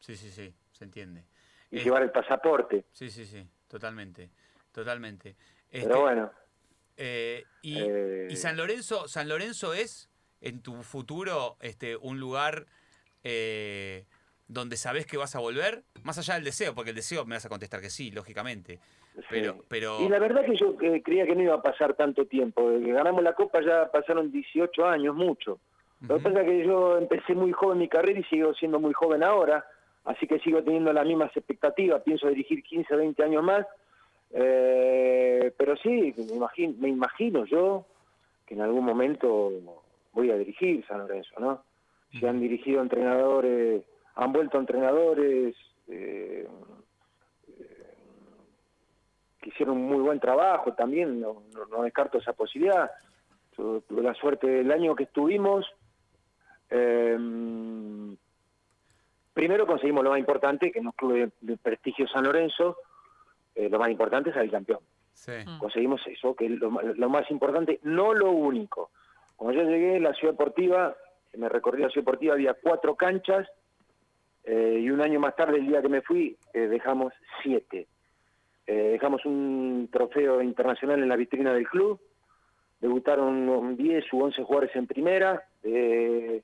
Sí, sí, sí, se entiende. Y Eh, llevar el pasaporte. Sí, sí, sí, totalmente, totalmente. Este, Pero bueno, eh, y, eh, y San Lorenzo, San Lorenzo es en tu futuro este un lugar eh, donde sabes que vas a volver, más allá del deseo, porque el deseo me vas a contestar que sí, lógicamente. Pero, sí. pero Y la verdad que yo eh, creía que no iba a pasar tanto tiempo. Desde que ganamos la Copa ya pasaron 18 años, mucho. Lo que pasa es que yo empecé muy joven mi carrera y sigo siendo muy joven ahora, así que sigo teniendo las mismas expectativas. Pienso dirigir 15, 20 años más. Eh, pero sí, me imagino, me imagino yo que en algún momento voy a dirigir San Lorenzo, ¿no? Si han dirigido entrenadores, han vuelto entrenadores eh, eh, que hicieron un muy buen trabajo también, no, no- no descarto esa posibilidad. Yo tuve la suerte del año que estuvimos. eh, primero conseguimos lo más importante, que en un club de, de prestigio San Lorenzo, eh, lo más importante es salir campeón. sí, Mm. Conseguimos eso, que es lo, lo más importante, no lo único. Cuando yo llegué a la ciudad deportiva, me recorrí la ciudad deportiva, había cuatro canchas, eh, y un año más tarde, el día que me fui, eh, dejamos siete. Eh, dejamos un trofeo internacional en la vitrina del club. Debutaron 10 u 11 jugadores en primera. de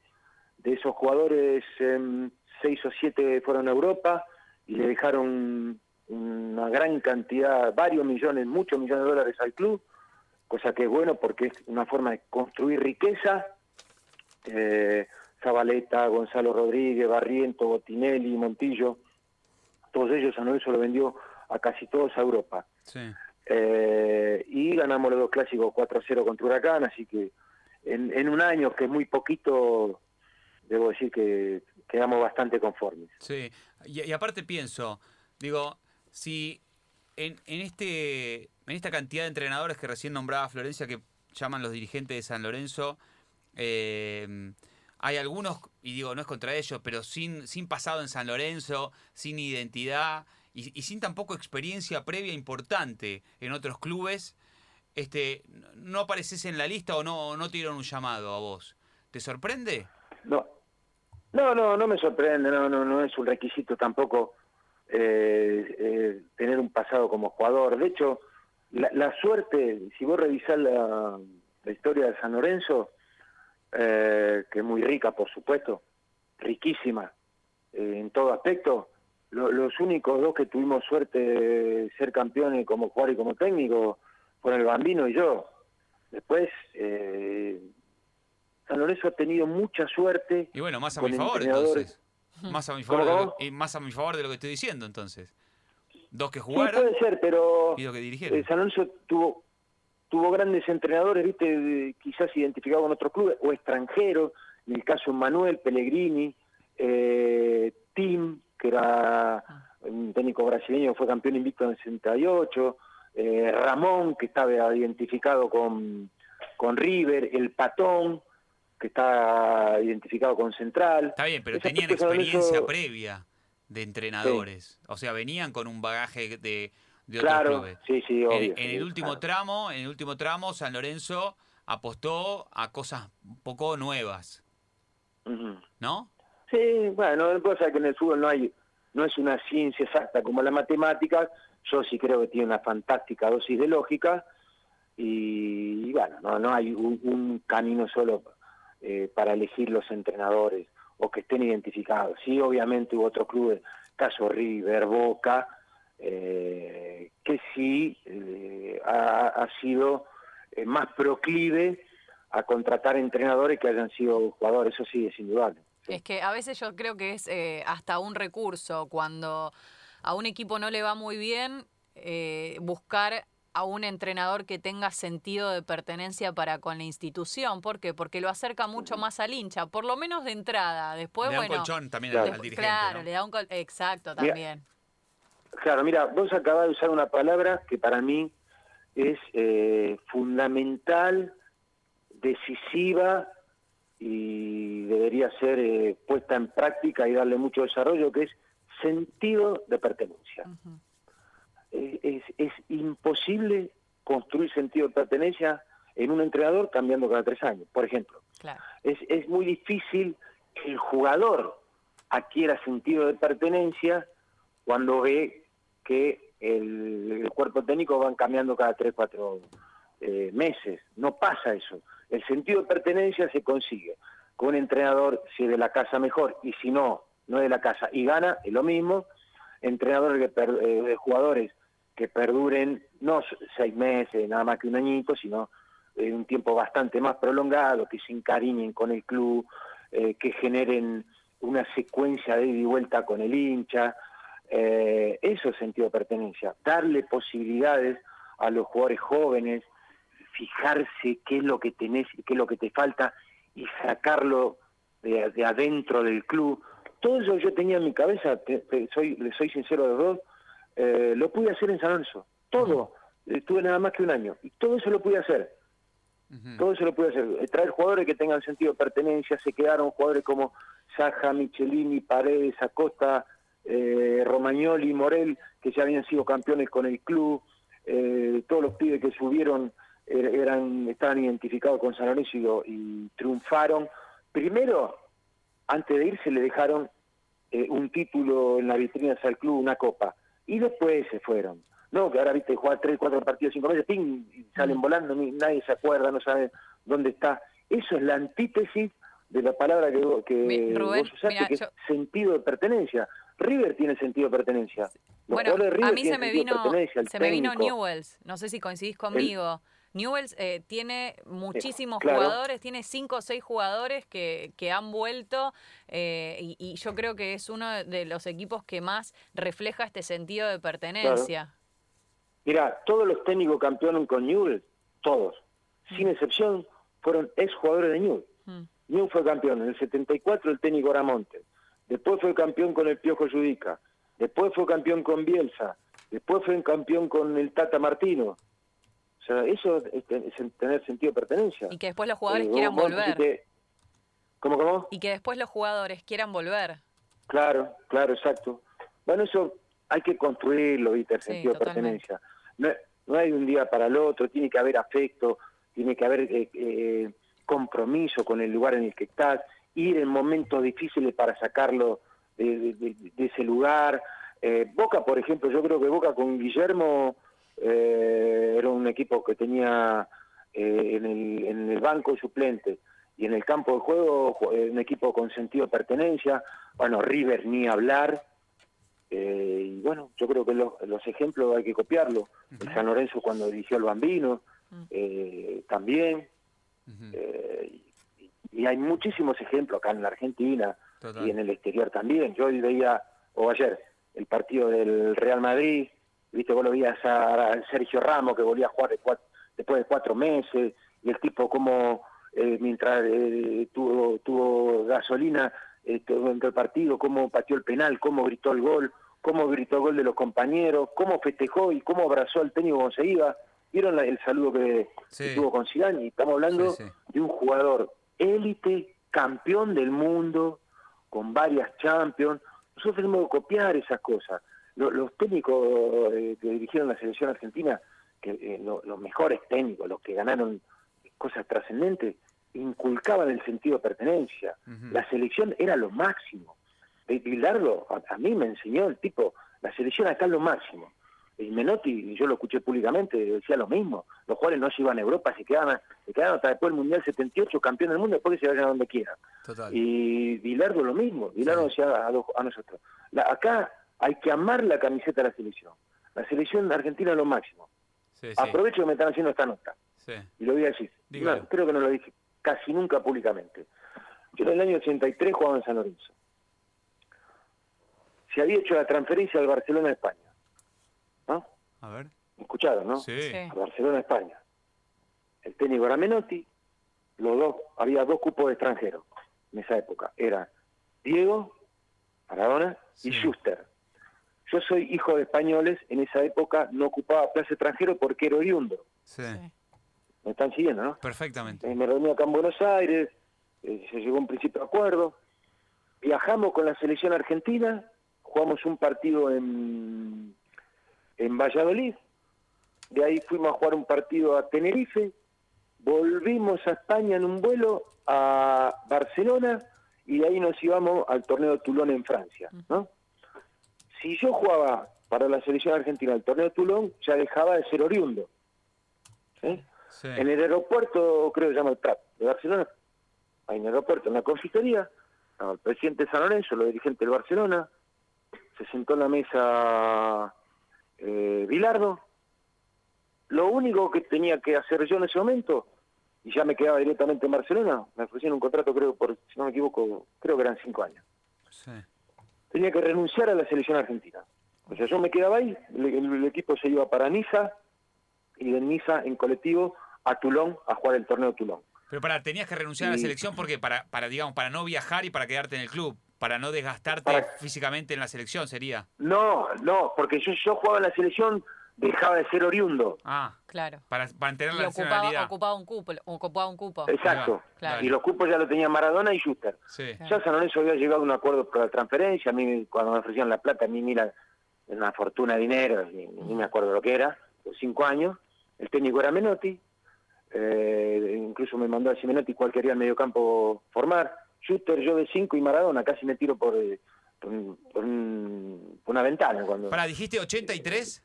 esos jugadores, 6 o 7 fueron a Europa y le dejaron una gran cantidad, varios millones, muchos millones de dólares al club, cosa que es bueno porque es una forma de construir riqueza. Zabaleta, Gonzalo Rodríguez, Barriento, Botinelli, Montillo, todos ellos a Lorenzo lo vendió a casi todos a Europa. Eh, y ganamos los dos clásicos 4-0 contra Huracán, así que en, un año que es muy poquito, debo decir que quedamos bastante conformes. Sí, y, aparte pienso, digo, si en, en, este, en esta cantidad de entrenadores que recién nombraba Florencia, que llaman los dirigentes de San Lorenzo, eh, hay algunos, y digo, no es contra ellos, pero sin, sin pasado en San Lorenzo, sin identidad y, sin tampoco experiencia previa importante en otros clubes, este, ¿no apareces en la lista o no, no te un llamado a vos? ¿Te sorprende? No, no, no, no me sorprende, no, no, no es un requisito tampoco eh, eh, tener un pasado como jugador. De hecho, la, suerte, si vos revisás la historia de San Lorenzo, eh, que es muy rica, por supuesto, riquísima eh, en todo aspecto. los únicos dos que tuvimos suerte de ser campeones como jugador y como técnico fueron el Bambino y yo. Después, eh, San Lorenzo ha tenido mucha suerte. Y bueno, más a mi favor entonces. Más a mi favor, y más a mi favor de lo que estoy diciendo entonces. Dos que jugaron. puede ser, pero y dos que dirigieron. San Lorenzo tuvo tuvo grandes entrenadores, viste, quizás identificados con otros clubes, o extranjeros, en el caso de Manuel Pellegrini, eh, Tim, que era un técnico brasileño, fue campeón invicto en el 68, eh, Ramón, que estaba identificado con, con River, el Patón, que está identificado con Central. Está bien, pero tenían experiencia previa de entrenadores, o sea, venían con un bagaje de claro, Sí, sí, obvio, en, el último tramo, en el último tramo, San Lorenzo apostó a cosas un poco nuevas. ¿No? Sí, bueno, cosa que en el fútbol no hay, no es una ciencia exacta como la matemática, yo sí creo que tiene una fantástica dosis de lógica y, bueno, no, no hay un, camino solo eh, para elegir los entrenadores o que estén identificados. Sí, obviamente hubo otros clubes, caso River, Boca, eh, que sí eh, ha, sido eh, más proclive a contratar entrenadores que hayan sido jugadores, eso sí es indudable. Es que a veces yo creo que es hasta un recurso cuando a un equipo no le va muy bien buscar a un entrenador que tenga sentido de pertenencia para con la institución. ¿Por qué? Porque lo acerca mucho más al hincha, por lo menos de entrada. Después, le da un colchón también al, dirigente. Claro, le da un Exacto, también. Claro, mira, vos acabás de usar una palabra que para mí es eh, fundamental, decisiva y debería ser eh, puesta en práctica y darle mucho desarrollo, que es sentido de pertenencia. Eh, es, es, imposible construir sentido de pertenencia en un entrenador cambiando cada tres años, por ejemplo. Es, es muy difícil que el jugador adquiera sentido de pertenencia cuando ve que el, cuerpo técnico van cambiando cada tres, cuatro eh, meses. No pasa eso. El sentido de pertenencia se consigue con un entrenador, si es de la casa mejor, y si no, no es de la casa y gana, es lo mismo. Entrenadores eh, de jugadores que perduren no seis meses, nada más que un añito, sino eh, un tiempo bastante más prolongado, que se encariñen con el club, que generen una secuencia de ida y vuelta con el hincha, eh, eso es sentido de pertenencia, darle posibilidades a los jugadores jóvenes, fijarse qué es lo que tenés y qué es lo que te falta y sacarlo de, adentro del club. Todo eso yo tenía en mi cabeza, soy, le soy sincero de dos, eh, lo pude hacer en San Lorenzo, todo. Estuve nada más que un año y todo eso lo pude hacer. Todo eso lo pude hacer. Eh, traer jugadores que tengan sentido de pertenencia, se quedaron jugadores como Saja, Michelini, Paredes, Acosta, eh, Romagnoli y Morel, que ya habían sido campeones con el club, eh, todos los pibes que subieron er, eran estaban identificados con San Lorenzo y, triunfaron. Primero, antes de irse le dejaron eh, un título en la vitrina al club, una copa, y después se fueron. No, que ahora viste jugar tres, cuatro partidos, cinco meses, ping, y salen volando, ni, nadie se acuerda, no sabe dónde está. Eso es la antítesis de la palabra que, vos- que Mi- Rubén, vos usaste, mira, que es sentido de pertenencia. River tiene sentido de pertenencia. Los Bueno, a mí se me vino, se me vino. Newells. No sé si coincidís conmigo. Newells eh, tiene muchísimos claro. jugadores, tiene cinco o seis jugadores que, que han vuelto eh, y, y yo creo que es uno de los equipos que más refleja este sentido de pertenencia. Mira, todos los técnicos campeones con Newell, todos, sin excepción, fueron ex jugadores de Newell. Mm. Newell fue campeón en el 74 el técnico Aramonte, después fue campeón con el Piojo Judica, después fue campeón con Bielsa, después fue campeón con el Tata Martino. O sea, eso es, ten- es tener sentido de pertenencia. Y que después los jugadores Eh, quieran vos volver. dijiste- ¿Cómo, cómo? Y que después los jugadores quieran volver. Claro, claro, exacto. Bueno, eso hay que construirlo, ¿viste? El Sí, sentido de pertenencia. No, no hay un día para el otro, tiene que haber afecto, tiene que haber eh, eh, compromiso con el lugar en el que estás, ir en momentos difíciles para sacarlo de, de- de- de ese lugar. Eh, Boca, por ejemplo, yo creo que Boca con Guillermo eh, era un equipo que tenía eh, en, el, en el banco suplente y en el campo de juego ju- eh, un equipo con sentido de pertenencia. Bueno, River ni hablar. Eh, y bueno, yo creo que los, los ejemplos hay que copiarlos. El San Lorenzo cuando dirigió al Bambino, eh, también. Eh, y, hay muchísimos ejemplos acá en la Argentina Total. y en el exterior también. Yo hoy veía, o ayer, el partido del Real Madrid, viste, vos lo veías a, Sergio Ramos que volvía a jugar de cuat- después de cuatro meses, y el tipo como eh, mientras eh, tuvo, tuvo gasolina eh, dentro del partido, cómo pateó el penal, cómo gritó el gol, cómo gritó el gol de los compañeros, cómo festejó y cómo abrazó al técnico cuando se iba. ¿Vieron la- el saludo que, Sí. que tuvo con Zidane? Y estamos hablando Sí, sí. de un jugador élite, campeón del mundo, con varias champions. Nosotros tenemos que copiar esas cosas. Lo- Los, técnicos eh, que dirigieron la selección argentina, que eh, lo- los mejores técnicos, los que ganaron cosas trascendentes, inculcaban el sentido de pertenencia. La selección era lo máximo. Bilardo, a, a mí me enseñó el tipo, la selección acá es lo máximo. Y Menotti, y yo lo escuché públicamente, decía lo mismo. Los jugadores no se iban a Europa, se quedaban, se quedaban hasta después del Mundial 78, campeón del mundo, después que se vayan a donde quieran. Total. Y Bilardo lo mismo, Bilardo Sí. decía a, nosotros, la- acá hay que amar la camiseta de la selección. La selección argentina es lo máximo. Sí, sí. Aprovecho que me están haciendo esta nota y lo voy a decir. No, creo que no lo dije casi nunca públicamente. Yo en el año 83 jugaba en San Lorenzo. Se había hecho la transferencia al Barcelona de España. ¿No? A ver. ¿Me escucharon, no? Sí. Sí. A Barcelona España. El técnico era Menotti, los dos, había dos cupos de extranjeros en esa época. Era Diego, Maradona y Sí. Schuster. Yo soy hijo de españoles, en esa época no ocupaba plaza extranjero porque era oriundo. Sí. Sí. Me están siguiendo, ¿no? Perfectamente. Eh, me reuní acá en Buenos Aires, eh, se llegó a un principio de acuerdo. Viajamos con la selección argentina, jugamos un partido en, en Valladolid, de ahí fuimos a jugar un partido a Tenerife, volvimos a España en un vuelo a Barcelona y de ahí nos íbamos al torneo de Toulon en Francia, ¿no? Si yo jugaba para la selección argentina el torneo de Toulon, ya dejaba de ser oriundo. ¿sí? Sí. En el aeropuerto, creo que se llama el Prat, de Barcelona, hay un aeropuerto, en la confitería, el presidente de San Lorenzo, los dirigentes del Barcelona, se sentó en la mesa eh, Bilardo. Lo único que tenía que hacer yo en ese momento, y ya me quedaba directamente en Barcelona, me ofrecieron un contrato, creo, por, si no me equivoco, creo que eran cinco años. Sí. Tenía que renunciar a la selección argentina. O sea, yo me quedaba ahí, el, equipo se iba para Niza, y de Niza en colectivo a Toulon a jugar el torneo de Toulon. Pero para, tenías que renunciar a la selección porque para, para, digamos, para no viajar y para quedarte en el club, para no desgastarte Para- físicamente en la selección sería. No, no, porque yo, yo jugaba en la selección, dejaba de ser oriundo. Ah, Claro. para mantener Y la ocupaba, nacionalidad. ocupaba un cupo. Ocupaba un cupo. Exacto. Claro. Y los cupos ya lo tenía Maradona y Schuster. Sí. Ya San Lorenzo había llegado a un acuerdo por la transferencia. A mí, cuando me ofrecían la plata, a mí, mira, una fortuna de dinero, ni, ni me acuerdo lo que era, por cinco años. El técnico era Menotti. eh, incluso me mandó a decir Menotti cuál quería el mediocampo formar. Schuster, yo de cinco y Maradona, casi me tiro por, eh, por, un- por un- por una ventana. cuando Para, dijiste 83.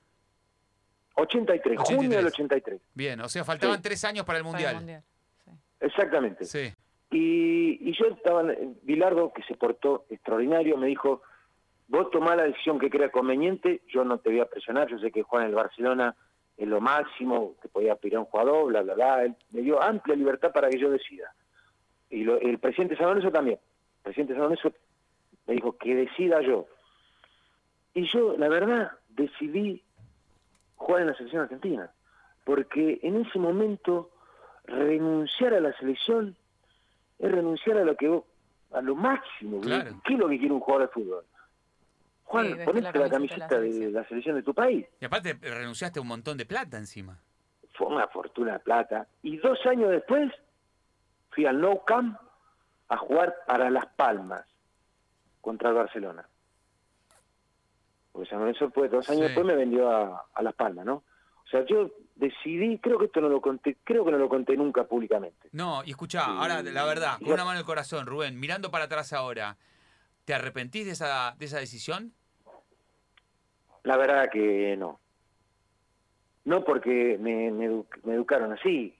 83, junio 83. del 83. Bien, o sea, faltaban Sí. tres años para el Para Mundial. el Mundial. Sí. Exactamente. Sí. Y, y yo estaba, en- Bilardo, que se portó extraordinario, me dijo, vos tomá la decisión que creas conveniente, yo no te voy a presionar, yo sé que jugar en el Barcelona es lo máximo, que podía aspirar a un jugador, bla, bla, bla. Él me dio amplia libertad para que yo decida. Y lo- el presidente San Lorenzo también. El presidente San Lorenzo me dijo que decida yo. Y yo, la verdad, decidí jugar en la selección argentina. Porque en ese momento renunciar a la selección es renunciar a lo que vos- a lo máximo. Claro. ¿Qué es lo que quiere un jugador de fútbol? Juan, vestir ponete la la, camiseta de la de selección. la selección de tu país. Y aparte renunciaste a un montón de plata encima. Fue una fortuna de plata. Y dos años después fui al Nou Camp a jugar para Las Palmas contra el Barcelona. Porque San Lorenzo pues, dos años Sí. después me vendió a, a Las Palmas, ¿no? O sea, yo decidí, creo que esto no lo conté, creo que no lo conté nunca públicamente. No, y escuchá, Sí. ahora la verdad, con una mano en el corazón, Rubén, mirando para atrás ahora, ¿te arrepentís de esa, de esa decisión? La verdad que no. No porque me, me edu- me educaron así.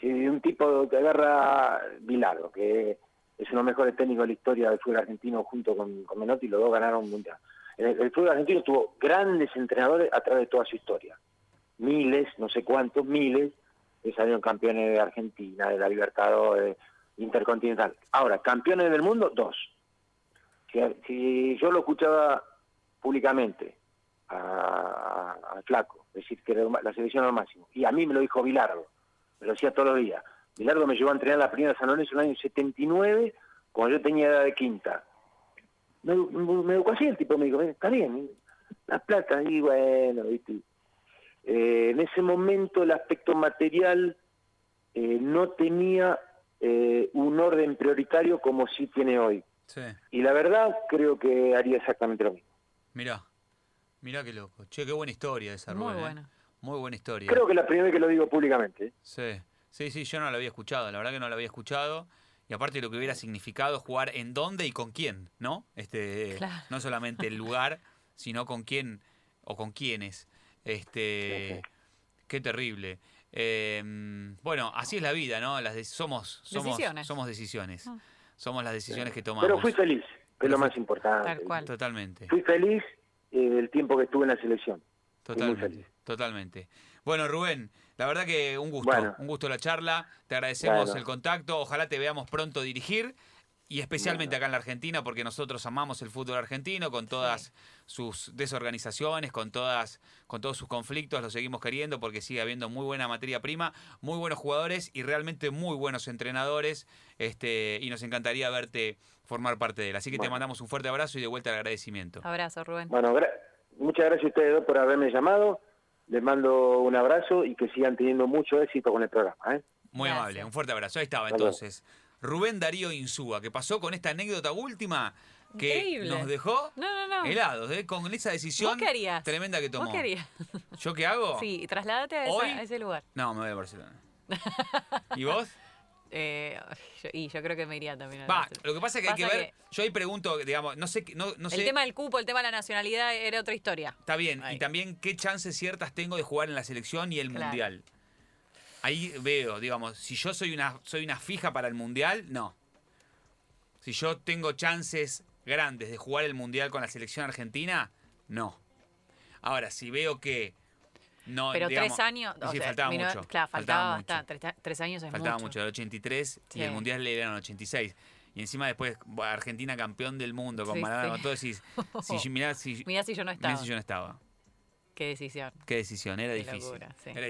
Si un tipo te agarra Bilardo, que es uno de los mejores técnicos de la historia del fútbol argentino junto con, con Menotti, los dos ganaron un mundial. El, el fútbol argentino tuvo grandes entrenadores a través de toda su historia. Miles, no sé cuántos, miles, que salieron campeones de Argentina, de la Libertadores, Intercontinental. Ahora, campeones del mundo, dos. Si, si yo lo escuchaba públicamente a- a- al flaco, decir que la selección lo máximo, y a mí me lo dijo Bilardo, me lo decía todos los días. Bilardo me llevó a entrenar la primera de San Lorenzo en el año 79, cuando yo tenía edad de quinta. Me, me- me educó así el tipo, me dijo, "Ven, está bien, la plata, y bueno, ¿viste? Eh, en ese momento el aspecto material eh, no tenía eh, un orden prioritario como sí tiene hoy. Sí. Y la verdad creo que haría exactamente lo mismo. Mirá, mirá qué loco. Che, qué buena historia esa, Muy Rubén. ¿eh? buena. Muy buena historia. Creo que es la primera vez que lo digo públicamente. ¿eh? Sí, sí, sí, yo no lo había escuchado, la verdad que no lo había escuchado. Y aparte lo que hubiera significado jugar en dónde y con quién, ¿no? Este, Claro. no solamente el lugar, sino con quién o con quiénes. Este, qué terrible. Eh, bueno, así es la vida, ¿no? Las de- somos, somos Decisiones. somos decisiones. Ah. Somos las decisiones que tomamos. Pero fui feliz, que es lo más importante. Tal cual. Totalmente. Fui feliz eh, el tiempo que estuve en la selección. Totalmente, totalmente. Bueno, Rubén, la verdad que un gusto, Bueno. un gusto la charla. Te agradecemos Bueno. el contacto. Ojalá te veamos pronto dirigir y especialmente Bueno. acá en la Argentina porque nosotros amamos el fútbol argentino con todas sus desorganizaciones, con todas con todos sus conflictos, lo seguimos queriendo porque sigue habiendo muy buena materia prima, muy buenos jugadores y realmente muy buenos entrenadores, este y nos encantaría verte formar parte de él. Así que te mandamos un fuerte abrazo y de vuelta el agradecimiento. Abrazo, Rubén. Bueno, gra- muchas gracias a ustedes dos por haberme llamado. Les mando un abrazo y que sigan teniendo mucho éxito con el programa. ¿eh? Muy Gracias. amable, un fuerte abrazo. Ahí estaba Hasta luego. entonces. Rubén Darío Insúa, que pasó con esta anécdota última que Increíble. nos dejó No, no, no. helados, ¿eh? con esa decisión ¿Vos qué harías? tremenda que tomó. ¿Vos qué? ¿Yo qué hago? Sí, trasládate a, esa- Hoy- a ese lugar. No, me voy a Barcelona. ¿Y vos? Eh, yo- y yo creo que me iría también a Va, lo que pasa es que hay que Pasa ver. Yo ahí pregunto, digamos, no sé, no, no sé. El tema del cupo, el tema de la nacionalidad era otra historia. Está bien. Ahí. Y también qué chances ciertas tengo de jugar en la selección y el Claro. mundial. Ahí veo, digamos, si yo soy una, soy una fija para el mundial, no. Si yo tengo chances grandes de jugar el mundial con la selección argentina, no. Ahora, si veo que no. Pero digamos, tres años. y o sí, sea, faltaba mucho. Claro, faltaba, mucho. Tres, tres años es Faltaba mucho. mucho, el 83 y Sí. el mundial en el 86. Y encima después Argentina campeón del mundo con Sí, Maradona, todo decís, si, mirá, si, Mirá si yo no mirá estaba. si yo no estaba. Qué decisión. Qué decisión, era Qué difícil. locura, sí. Era